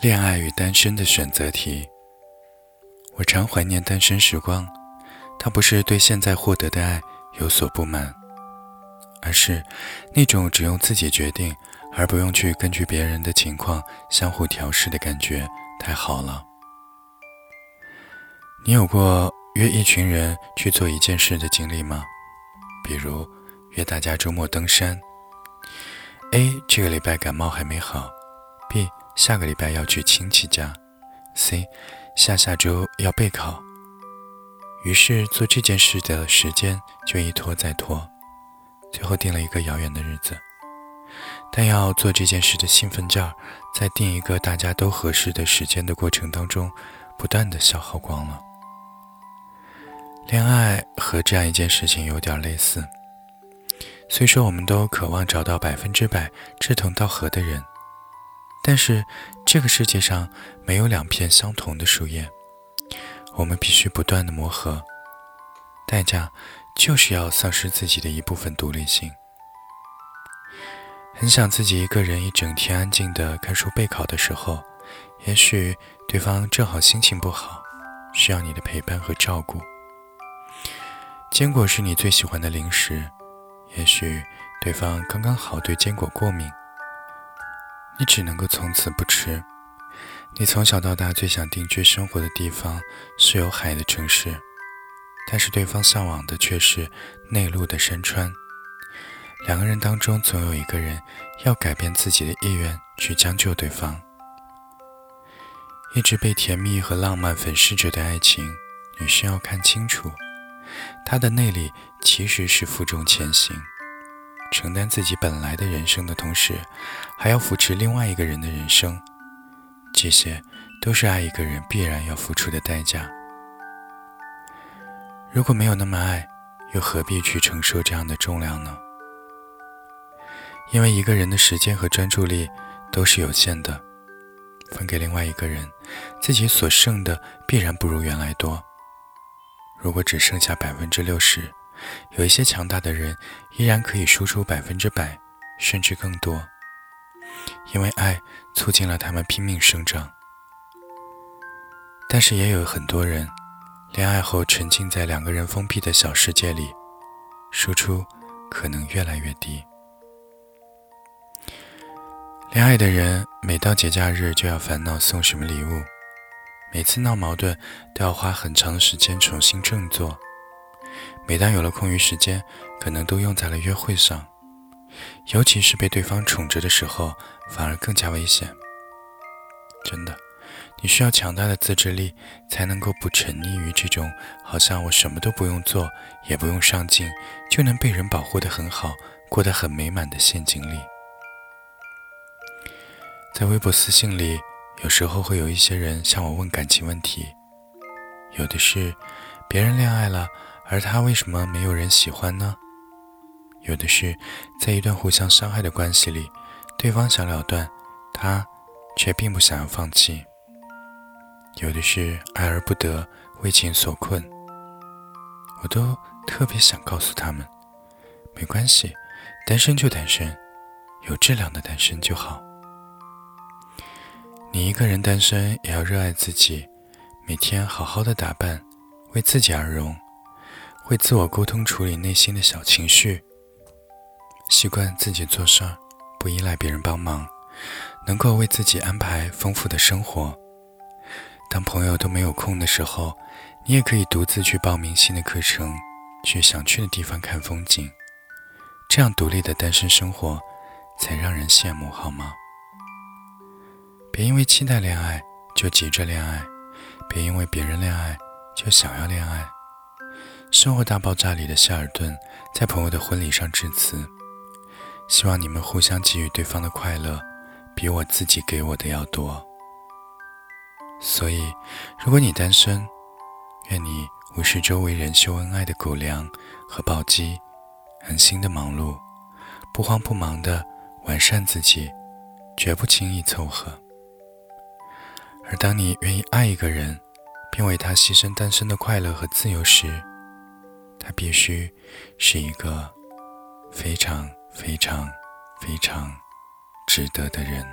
恋爱与单身的选择题。我常怀念单身时光，它不是对现在获得的爱有所不满，而是那种只用自己决定，而不用去根据别人的情况相互调试的感觉，太好了。你有过约一群人去做一件事的经历吗？比如约大家周末登山。A 这个礼拜感冒还没好，B 下个礼拜要去亲戚家，C 下下周要备考。于是做这件事的时间就一拖再拖，最后定了一个遥远的日子。但要做这件事的兴奋劲儿，在定一个大家都合适的时间的过程当中，不断的消耗光了。恋爱和这样一件事情有点类似。虽说我们都渴望找到百分之百志同道合的人，但是这个世界上没有两片相同的树叶，我们必须不断的磨合，代价就是要丧失自己的一部分独立性。很想自己一个人一整天安静的看书备考的时候，也许对方正好心情不好，需要你的陪伴和照顾。坚果是你最喜欢的零食。也许对方刚刚好对坚果过敏，你只能够从此不吃。你从小到大最想定居生活的地方是有海的城市，但是对方向往的却是内陆的山川。两个人当中总有一个人要改变自己的意愿去将就对方。一直被甜蜜和浪漫粉饰着的爱情，女生要看清楚。它的内里其实是负重前行，承担自己本来的人生的同时，还要扶持另外一个人的人生，这些都是爱一个人必然要付出的代价。如果没有那么爱，又何必去承受这样的重量呢？因为一个人的时间和专注力都是有限的，分给另外一个人，自己所剩的必然不如原来多。如果只剩下百分之六十，有一些强大的人依然可以输出百分之百，甚至更多，因为爱促进了他们拼命生长。但是也有很多人，恋爱后沉浸在两个人封闭的小世界里，输出可能越来越低。恋爱的人每到节假日就要烦恼送什么礼物。每次闹矛盾都要花很长的时间重新振作，每当有了空余时间，可能都用在了约会上，尤其是被对方宠着的时候，反而更加危险。真的，你需要强大的自制力，才能够不沉溺于这种好像我什么都不用做，也不用上进，就能被人保护得很好，过得很美满的陷阱里。在微博私信里。有时候会有一些人向我问感情问题，有的是别人恋爱了，而他为什么没有人喜欢呢？有的是在一段互相伤害的关系里，对方想了断，他却并不想要放弃。有的是爱而不得，为情所困。我都特别想告诉他们，没关系，单身就单身，有质量的单身就好。你一个人单身也要热爱自己，每天好好的打扮，为自己而容，会自我沟通处理内心的小情绪，习惯自己做事儿，不依赖别人帮忙，能够为自己安排丰富的生活。当朋友都没有空的时候，你也可以独自去报名新的课程，去想去的地方看风景。这样独立的单身生活，才让人羡慕，好吗？别因为期待恋爱就急着恋爱，别因为别人恋爱就想要恋爱。生活大爆炸里的希尔顿在朋友的婚礼上致辞，希望你们互相给予对方的快乐，比我自己给我的要多。所以，如果你单身，愿你无视周围人秀恩爱的狗粮和暴击，安心的忙碌，不慌不忙的完善自己，绝不轻易凑合。而当你愿意爱一个人，并为他牺牲单身的快乐和自由时，他必须是一个非常非常非常值得的人。